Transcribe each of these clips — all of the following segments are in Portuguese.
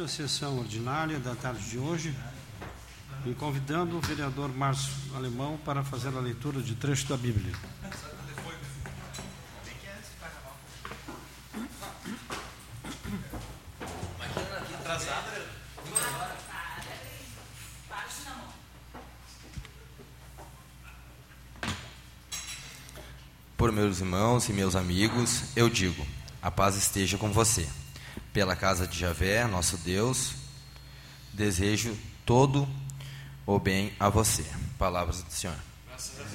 a sessão ordinária da tarde de hoje e convidando o vereador Márcio Alemão para fazer a leitura de trecho da Bíblia. Por meus irmãos e meus amigos, eu digo: a paz esteja com você pela casa de Javé, nosso Deus, desejo todo o bem a você. Palavras do Senhor. Graças a Deus.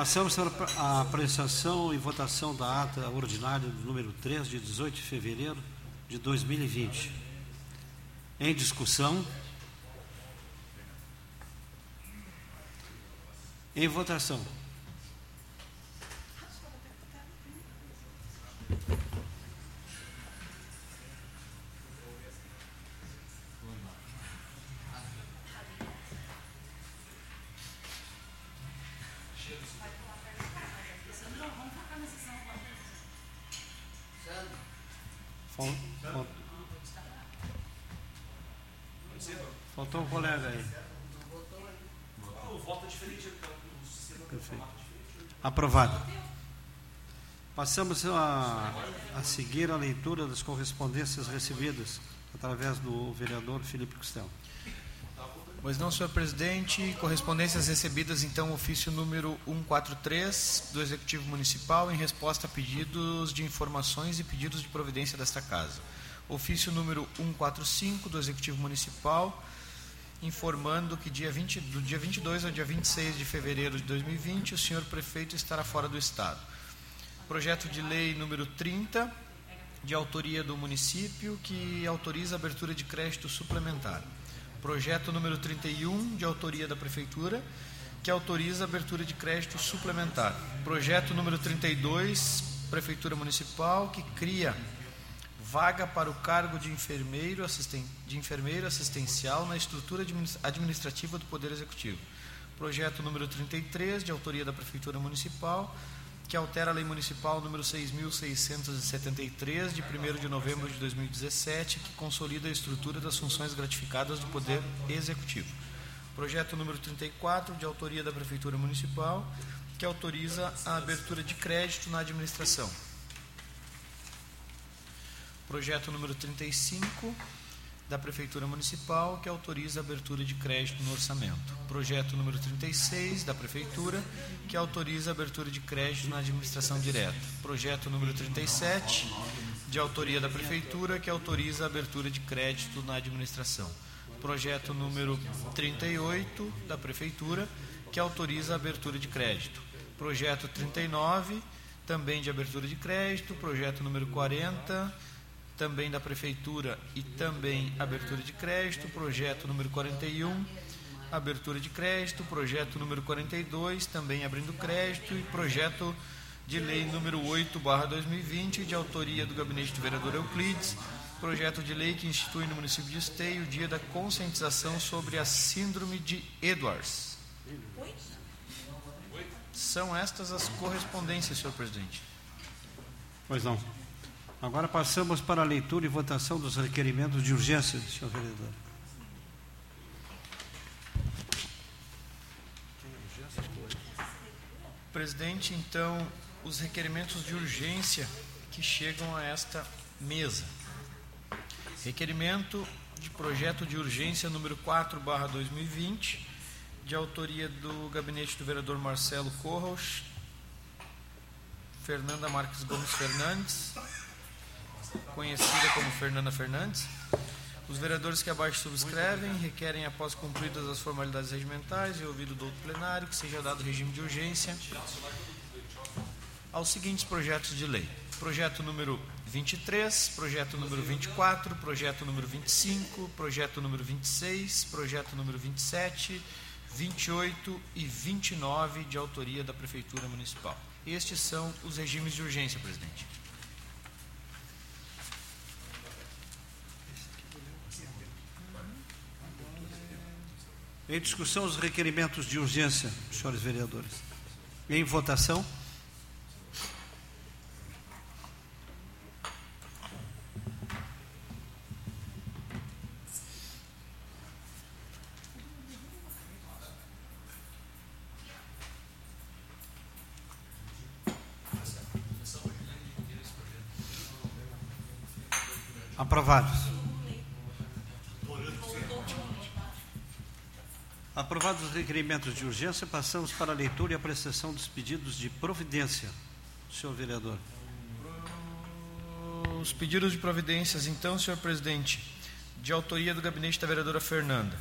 Passamos a apreciação e votação da ata ordinária número 3, de 18 de fevereiro de 2020. Em discussão. Em votação. Faltou um colega aí. Perfeito. Aprovado. Passamos a, a seguir a leitura das correspondências recebidas através do vereador Felipe Costelo. Pois não, senhor presidente. Correspondências recebidas, então, ofício número 143 do Executivo Municipal em resposta a pedidos de informações e pedidos de providência desta casa. Ofício número 145 do Executivo Municipal informando que dia 20, do dia 22 ao dia 26 de fevereiro de 2020 o senhor prefeito estará fora do estado. Projeto de lei número 30, de autoria do município, que autoriza a abertura de crédito suplementar. Projeto número 31, de autoria da prefeitura, que autoriza a abertura de crédito suplementar. Projeto número 32, prefeitura municipal, que cria vaga para o cargo de enfermeiro, assisten, de enfermeiro assistencial na estrutura administrativa do Poder Executivo. Projeto número 33, de autoria da Prefeitura Municipal, que altera a Lei Municipal número 6.673, de 1 de novembro de 2017, que consolida a estrutura das funções gratificadas do Poder Executivo. Projeto número 34, de autoria da Prefeitura Municipal, que autoriza a abertura de crédito na administração. Projeto número 35 da Prefeitura Municipal, que autoriza a abertura de crédito no orçamento. Projeto número 36 da Prefeitura, que autoriza a abertura de crédito na administração direta. Projeto número 37, de autoria da Prefeitura, que autoriza a abertura de crédito na administração. Projeto número 38 da Prefeitura, que autoriza a abertura de crédito. Projeto 39, também de abertura de crédito. Projeto número 40 também da Prefeitura e também abertura de crédito, projeto número 41, abertura de crédito, projeto número 42, também abrindo crédito, e projeto de lei número 8, barra 2020, de autoria do gabinete do vereador Euclides, projeto de lei que institui no município de Esteio o dia da conscientização sobre a síndrome de Edwards. São estas as correspondências, senhor presidente. Pois não. Agora passamos para a leitura e votação dos requerimentos de urgência, senhor vereador. Presidente, então, os requerimentos de urgência que chegam a esta mesa. Requerimento de projeto de urgência número 4, barra 2020, de autoria do gabinete do vereador Marcelo Corros, Fernanda Marques Gomes Fernandes, conhecida como Fernanda Fernandes. Os vereadores que abaixo subscrevem requerem, após cumpridas as formalidades regimentais e ouvido do plenário, que seja dado regime de urgência aos seguintes projetos de lei: projeto número 23, projeto número 24, projeto número 25, projeto número 26, projeto número 27, 28 e 29 de autoria da Prefeitura Municipal. Estes são os regimes de urgência, presidente. Em discussão os requerimentos de urgência, senhores vereadores. Em votação. Aprovados. Aprovados os requerimentos de urgência, passamos para a leitura e apreciação dos pedidos de providência. Senhor vereador. Os pedidos de providências, então, senhor presidente, de autoria do gabinete da vereadora Fernanda.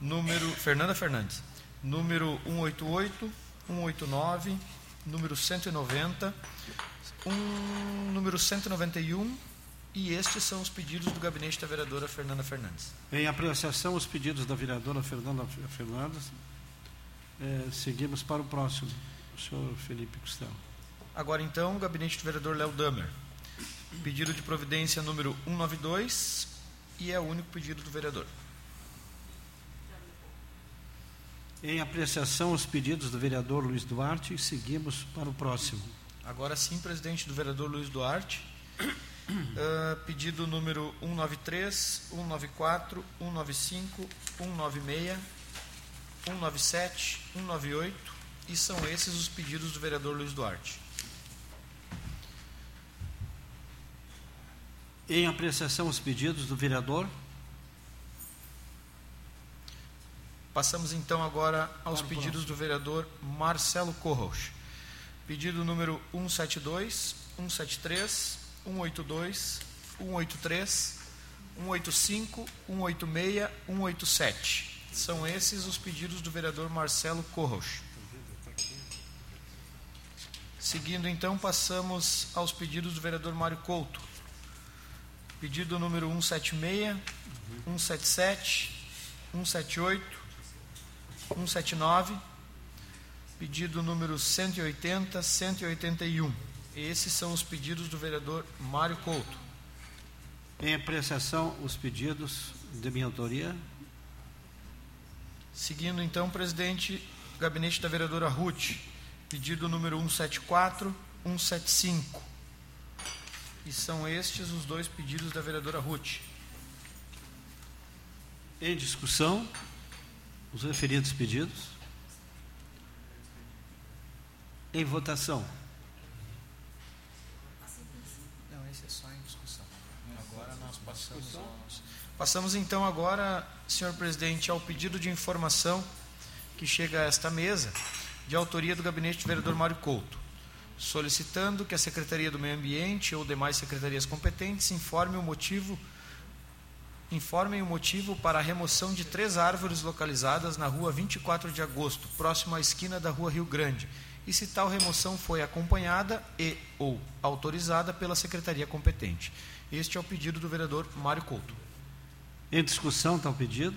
Número Fernanda Fernandes. Número 188, 189, número 190, um, número 191 e estes são os pedidos do gabinete da vereadora Fernanda Fernandes. Em apreciação, os pedidos da vereadora Fernanda Fernandes. É, seguimos para o próximo, o senhor Felipe Costela. Agora, então, o gabinete do vereador Léo Damer. Pedido de providência número 192 e é o único pedido do vereador. Em apreciação, os pedidos do vereador Luiz Duarte. Seguimos para o próximo. Agora sim, presidente do vereador Luiz Duarte. Uh, pedido número 193, 194, 195, 196, 197, 198 e são esses os pedidos do vereador Luiz Duarte. Em apreciação os pedidos do vereador. Passamos então agora aos Para pedidos do vereador Marcelo Corros. Pedido número 172, 173, 182, 183, 185, 186, 187. São esses os pedidos do vereador Marcelo Corros. Seguindo então, passamos aos pedidos do vereador Mário Couto. Pedido número 176, 177, 178, 179, pedido número 180, 181. Esses são os pedidos do vereador Mário Couto. Em apreciação, os pedidos de minha autoria. Seguindo então, presidente, gabinete da vereadora Ruth, pedido número 174, 175. E são estes os dois pedidos da vereadora Ruth. Em discussão, os referidos pedidos. Em votação. Passamos, Passamos então agora, senhor presidente, ao pedido de informação que chega a esta mesa, de autoria do gabinete do vereador Mário Couto, solicitando que a Secretaria do Meio Ambiente ou demais secretarias competentes informe o motivo informem o motivo para a remoção de três árvores localizadas na rua 24 de agosto, próximo à esquina da rua Rio Grande, e se tal remoção foi acompanhada e ou autorizada pela secretaria competente. Este é o pedido do vereador Mário Couto. Em discussão está o pedido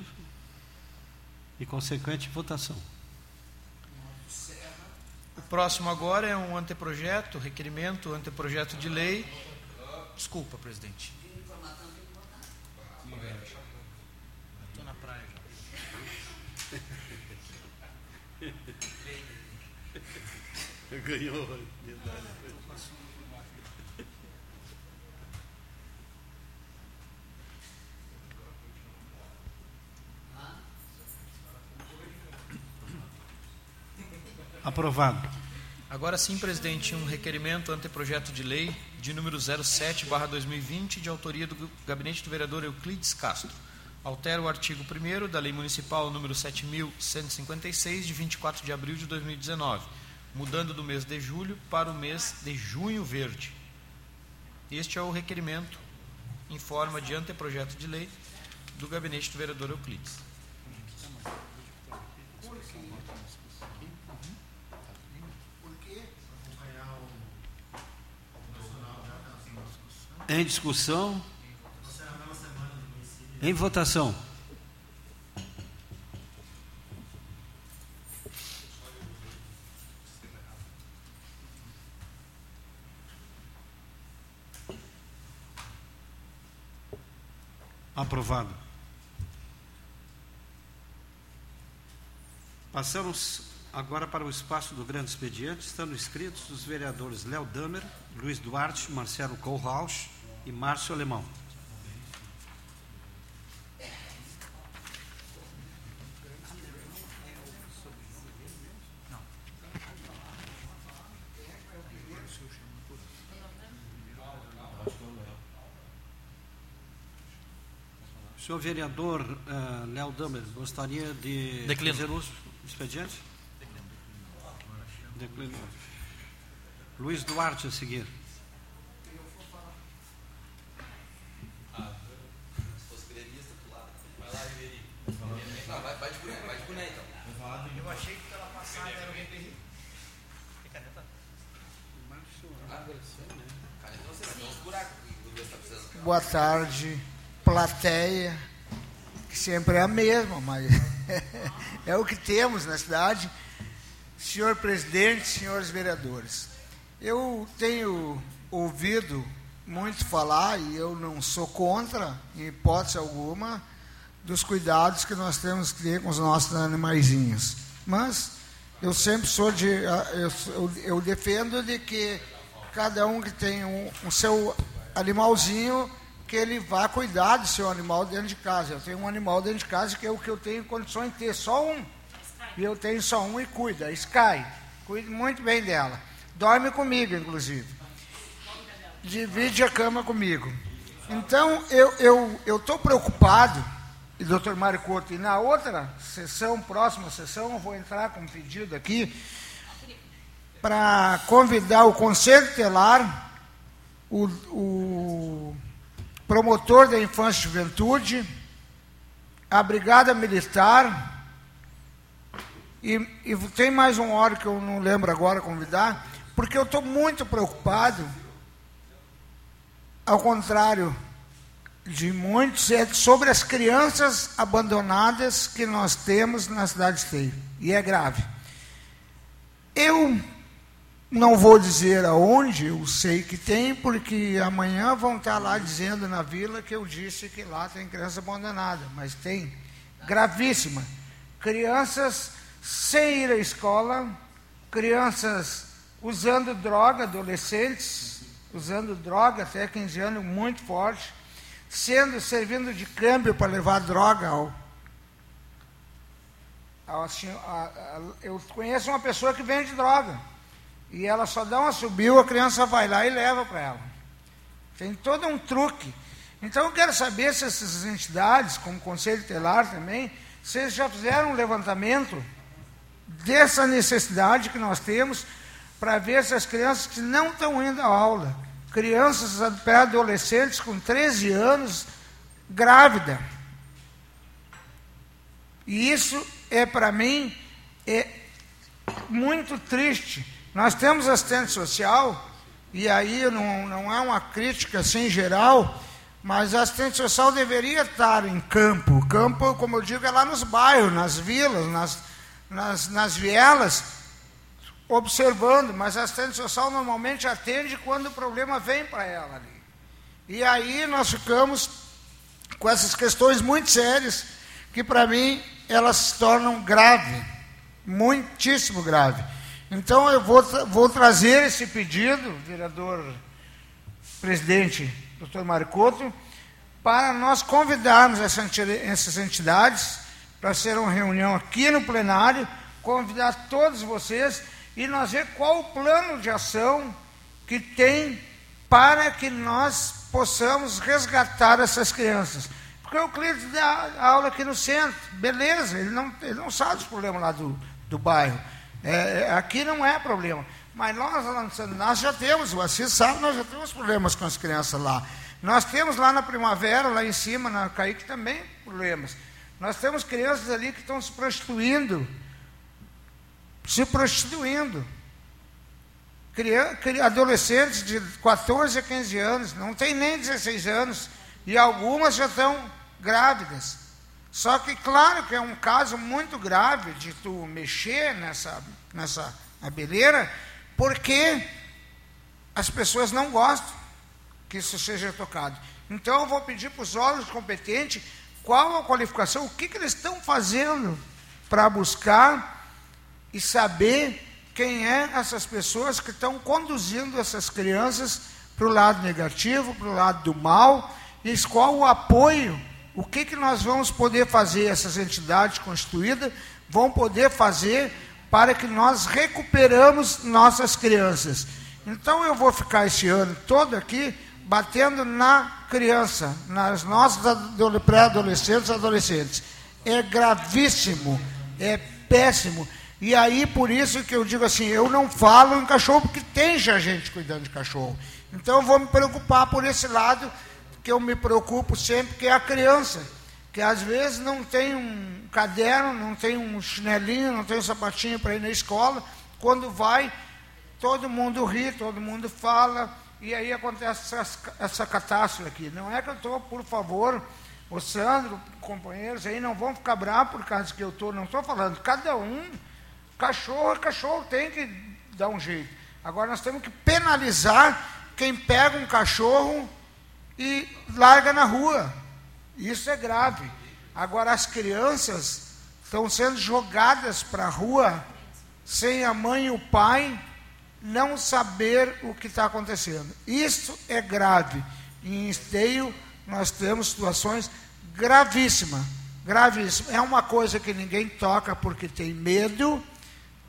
e consequente votação. O próximo agora é um anteprojeto, requerimento, anteprojeto de lei. Desculpa, presidente. Estou na praia Ganhou. Aprovado. Agora sim, presidente, um requerimento anteprojeto de lei de número 07/2020, de autoria do gabinete do vereador Euclides Castro. Altera o artigo 1 da Lei Municipal número 7156 de 24 de abril de 2019, mudando do mês de julho para o mês de junho verde. Este é o requerimento em forma de anteprojeto de lei do gabinete do vereador Euclides. Em discussão. Em votação. Aprovado. Passamos agora para o espaço do grande expediente, estando inscritos os vereadores Léo Damer, Luiz Duarte, Marcelo Kohlhaus e Márcio Alemão. Senhor vereador uh, Léo Damer, gostaria de Declino. fazer uso do expediente? Declino. Luiz Duarte a seguir. Eu achei que pela passada era o Tem caneta? Boa tarde, plateia, que sempre é a mesma, mas é o que temos na cidade. Senhor presidente, senhores vereadores, eu tenho ouvido muito falar, e eu não sou contra, em hipótese alguma, dos cuidados que nós temos que ter com os nossos animaizinhos. Mas eu sempre sou de. Eu, eu, defendo de que cada um que tem um, o seu animalzinho, que ele vá cuidar do seu animal dentro de casa. Eu tenho um animal dentro de casa que é o que eu tenho condições de ter, só um. E eu tenho só um e cuida, Sky. Cuide muito bem dela. Dorme comigo, inclusive. Divide a cama comigo. Então, eu estou eu, eu preocupado, e doutor Mário Couto, e na outra sessão, próxima sessão, eu vou entrar com um pedido aqui, para convidar o Conselho Telar, o, o promotor da Infância e Juventude, a Brigada Militar, e, e tem mais um hora que eu não lembro agora convidar, porque eu estou muito preocupado, ao contrário de muitos, é sobre as crianças abandonadas que nós temos na cidade de Esteio, e é grave. Eu não vou dizer aonde, eu sei que tem, porque amanhã vão estar lá dizendo na vila que eu disse que lá tem criança abandonada, mas tem, gravíssima. Crianças sem ir à escola, crianças usando droga, adolescentes usando droga até 15 anos, muito forte, sendo servindo de câmbio para levar droga ao, ao a, a, eu conheço uma pessoa que vende droga e ela só dá uma subiu, a criança vai lá e leva para ela. Tem todo um truque. Então eu quero saber se essas entidades, como o Conselho Telar também, vocês já fizeram um levantamento dessa necessidade que nós temos para ver se as crianças que não estão indo à aula, crianças pré-adolescentes com 13 anos, grávida. E isso é para mim é muito triste. Nós temos assistente social, e aí não, não é uma crítica assim geral, mas a assistente social deveria estar em campo. Campo, como eu digo, é lá nos bairros, nas vilas, nas, nas, nas vielas, observando, mas a assistente social normalmente atende quando o problema vem para ela ali. E aí nós ficamos com essas questões muito sérias, que para mim elas se tornam grave, muitíssimo grave. Então eu vou, vou trazer esse pedido, vereador presidente, doutor Maricoto, para nós convidarmos essas entidades para ser uma reunião aqui no plenário, convidar todos vocês e nós ver qual o plano de ação que tem para que nós possamos resgatar essas crianças. Porque o cliente dá aula aqui no centro, beleza, ele não, ele não sabe os problemas lá do, do bairro. É, aqui não é problema. Mas nós, nós já temos, o Assis sabe, nós já temos problemas com as crianças lá. Nós temos lá na primavera, lá em cima, na Caique, também problemas. Nós temos crianças ali que estão se prostituindo se prostituindo. Adolescentes de 14 a 15 anos, não tem nem 16 anos, e algumas já estão grávidas. Só que, claro que é um caso muito grave de tu mexer nessa, nessa abelheira, porque as pessoas não gostam que isso seja tocado. Então eu vou pedir para os órgãos competentes qual a qualificação, o que, que eles estão fazendo para buscar e saber quem é essas pessoas que estão conduzindo essas crianças para o lado negativo, para o lado do mal, e qual o apoio, o que, que nós vamos poder fazer, essas entidades constituídas vão poder fazer para que nós recuperamos nossas crianças. Então eu vou ficar esse ano todo aqui batendo na criança, nas nossas pré-adolescentes e adolescentes. É gravíssimo, é péssimo. E aí, por isso que eu digo assim, eu não falo em cachorro, porque tem já gente cuidando de cachorro. Então, eu vou me preocupar por esse lado, que eu me preocupo sempre, que é a criança, que às vezes não tem um caderno, não tem um chinelinho, não tem um sapatinho para ir na escola. Quando vai, todo mundo ri, todo mundo fala, e aí acontece essa, essa catástrofe aqui. Não é que eu estou, por favor, o Sandro, companheiros aí, não vão ficar bravos por causa que eu estou, não estou falando, cada um Cachorro é cachorro, tem que dar um jeito. Agora nós temos que penalizar quem pega um cachorro e larga na rua. Isso é grave. Agora as crianças estão sendo jogadas para a rua sem a mãe e o pai não saber o que está acontecendo. Isso é grave. Em esteio nós temos situações gravíssimas. Gravíssimas. É uma coisa que ninguém toca porque tem medo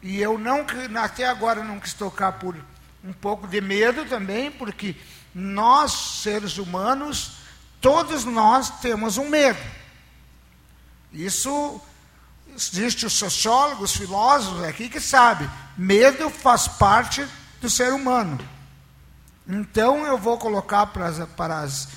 e eu não, até agora não quis tocar por um pouco de medo também, porque nós, seres humanos, todos nós temos um medo. Isso existe os sociólogos, os filósofos aqui que sabem. Medo faz parte do ser humano. Então eu vou colocar para as, para as,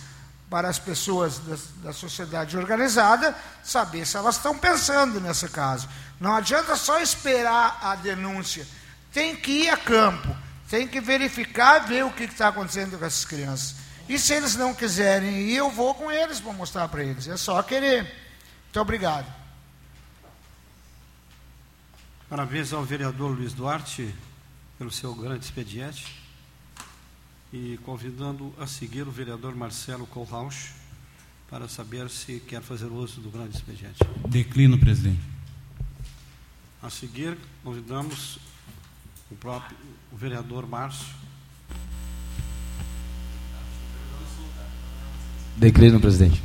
para as pessoas da, da sociedade organizada saber se elas estão pensando nesse caso. Não adianta só esperar a denúncia. Tem que ir a campo, tem que verificar, ver o que está acontecendo com essas crianças. E se eles não quiserem ir, eu vou com eles para mostrar para eles. É só querer. Muito obrigado. Parabéns ao vereador Luiz Duarte pelo seu grande expediente. E convidando a seguir o vereador Marcelo Kohlrausch para saber se quer fazer uso do grande expediente. Declino, presidente. A seguir, convidamos o próprio o vereador Márcio. Declino, presidente.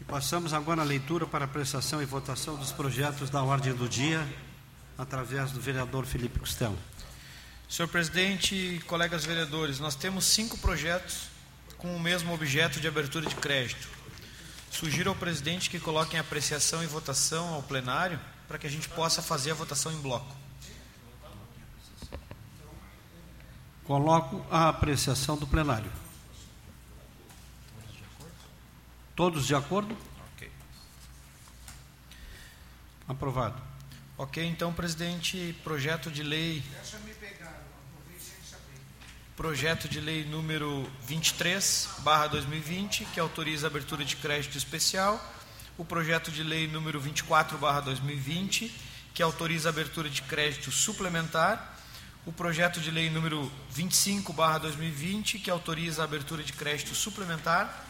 E passamos agora à leitura para apreciação e votação dos projetos da ordem do dia, através do vereador Felipe Costello. Senhor presidente e colegas vereadores, nós temos cinco projetos com o mesmo objeto de abertura de crédito. Sugiro ao presidente que coloque em apreciação e votação ao plenário para que a gente possa fazer a votação em bloco. Coloco a apreciação do plenário. Todos de acordo? Ok. Aprovado. Ok, então, presidente, projeto de lei. Deixa me pegar projeto de lei número 23, barra 2020, que autoriza a abertura de crédito especial, o projeto de lei número 24, barra 2020, que autoriza a abertura de crédito suplementar, o projeto de lei número 25, barra 2020, que autoriza a abertura de crédito suplementar,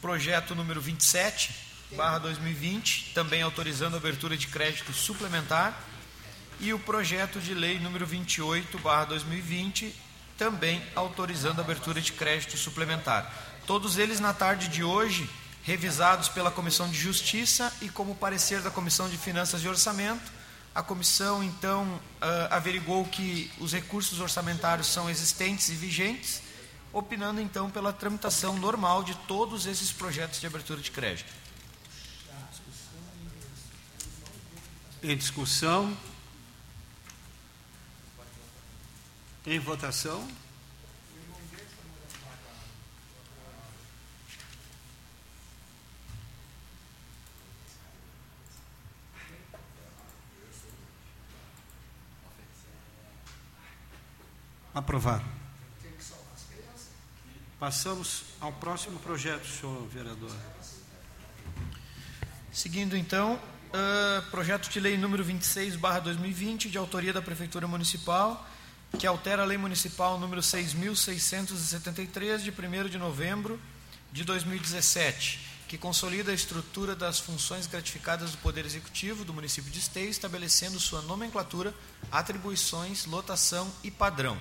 projeto número 27, barra 2020, também autorizando a abertura de crédito suplementar, e o projeto de lei número 28/2020, também autorizando a abertura de crédito suplementar. Todos eles na tarde de hoje revisados pela Comissão de Justiça e como parecer da Comissão de Finanças e Orçamento, a comissão então uh, averigou que os recursos orçamentários são existentes e vigentes, opinando então pela tramitação normal de todos esses projetos de abertura de crédito. Em discussão, Em votação. Aprovado. Passamos ao próximo projeto, senhor vereador. Seguindo então, uh, projeto de lei número 26, barra 2020, de autoria da Prefeitura Municipal, que altera a Lei Municipal número 6.673, de 1 de novembro de 2017, que consolida a estrutura das funções gratificadas do Poder Executivo do município de Esteio, estabelecendo sua nomenclatura, atribuições, lotação e padrão,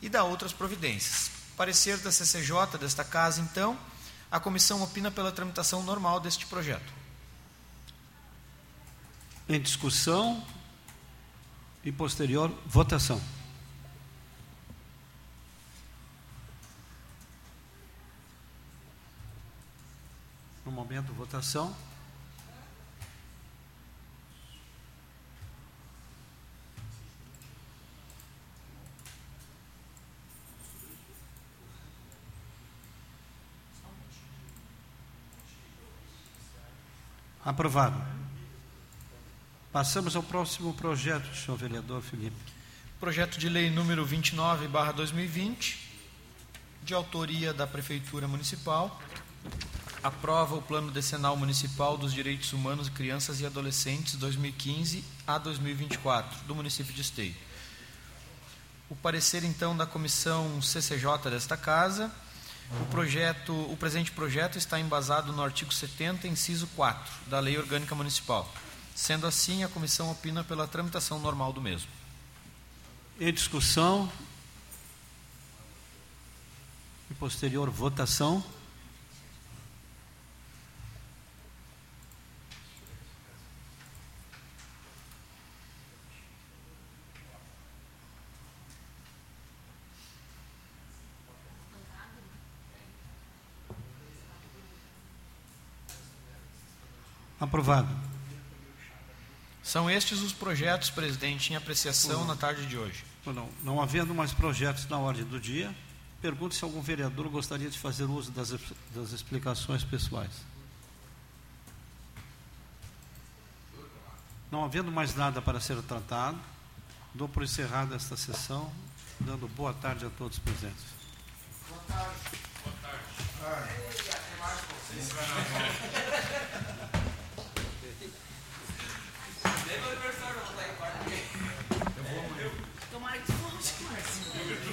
e da outras providências. Parecer da CCJ desta casa, então, a comissão opina pela tramitação normal deste projeto. Em discussão e posterior votação. No momento, votação. Aprovado. Passamos ao próximo projeto, senhor vereador Felipe. Projeto de lei número 29, barra 2020, de autoria da Prefeitura Municipal, aprova o Plano Decenal Municipal dos Direitos Humanos Crianças e Adolescentes 2015 a 2024, do município de Esteio. O parecer, então, da Comissão CCJ desta Casa, o, projeto, o presente projeto está embasado no artigo 70, inciso 4, da Lei Orgânica Municipal. Sendo assim, a comissão opina pela tramitação normal do mesmo. Em discussão e posterior votação. Aprovado. São estes os projetos, presidente, em apreciação na tarde de hoje. Não, não havendo mais projetos na ordem do dia, pergunto se algum vereador gostaria de fazer uso das, das explicações pessoais. Não havendo mais nada para ser tratado, dou por encerrada esta sessão, dando boa tarde a todos presentes. Boa tarde. Boa tarde. Ah.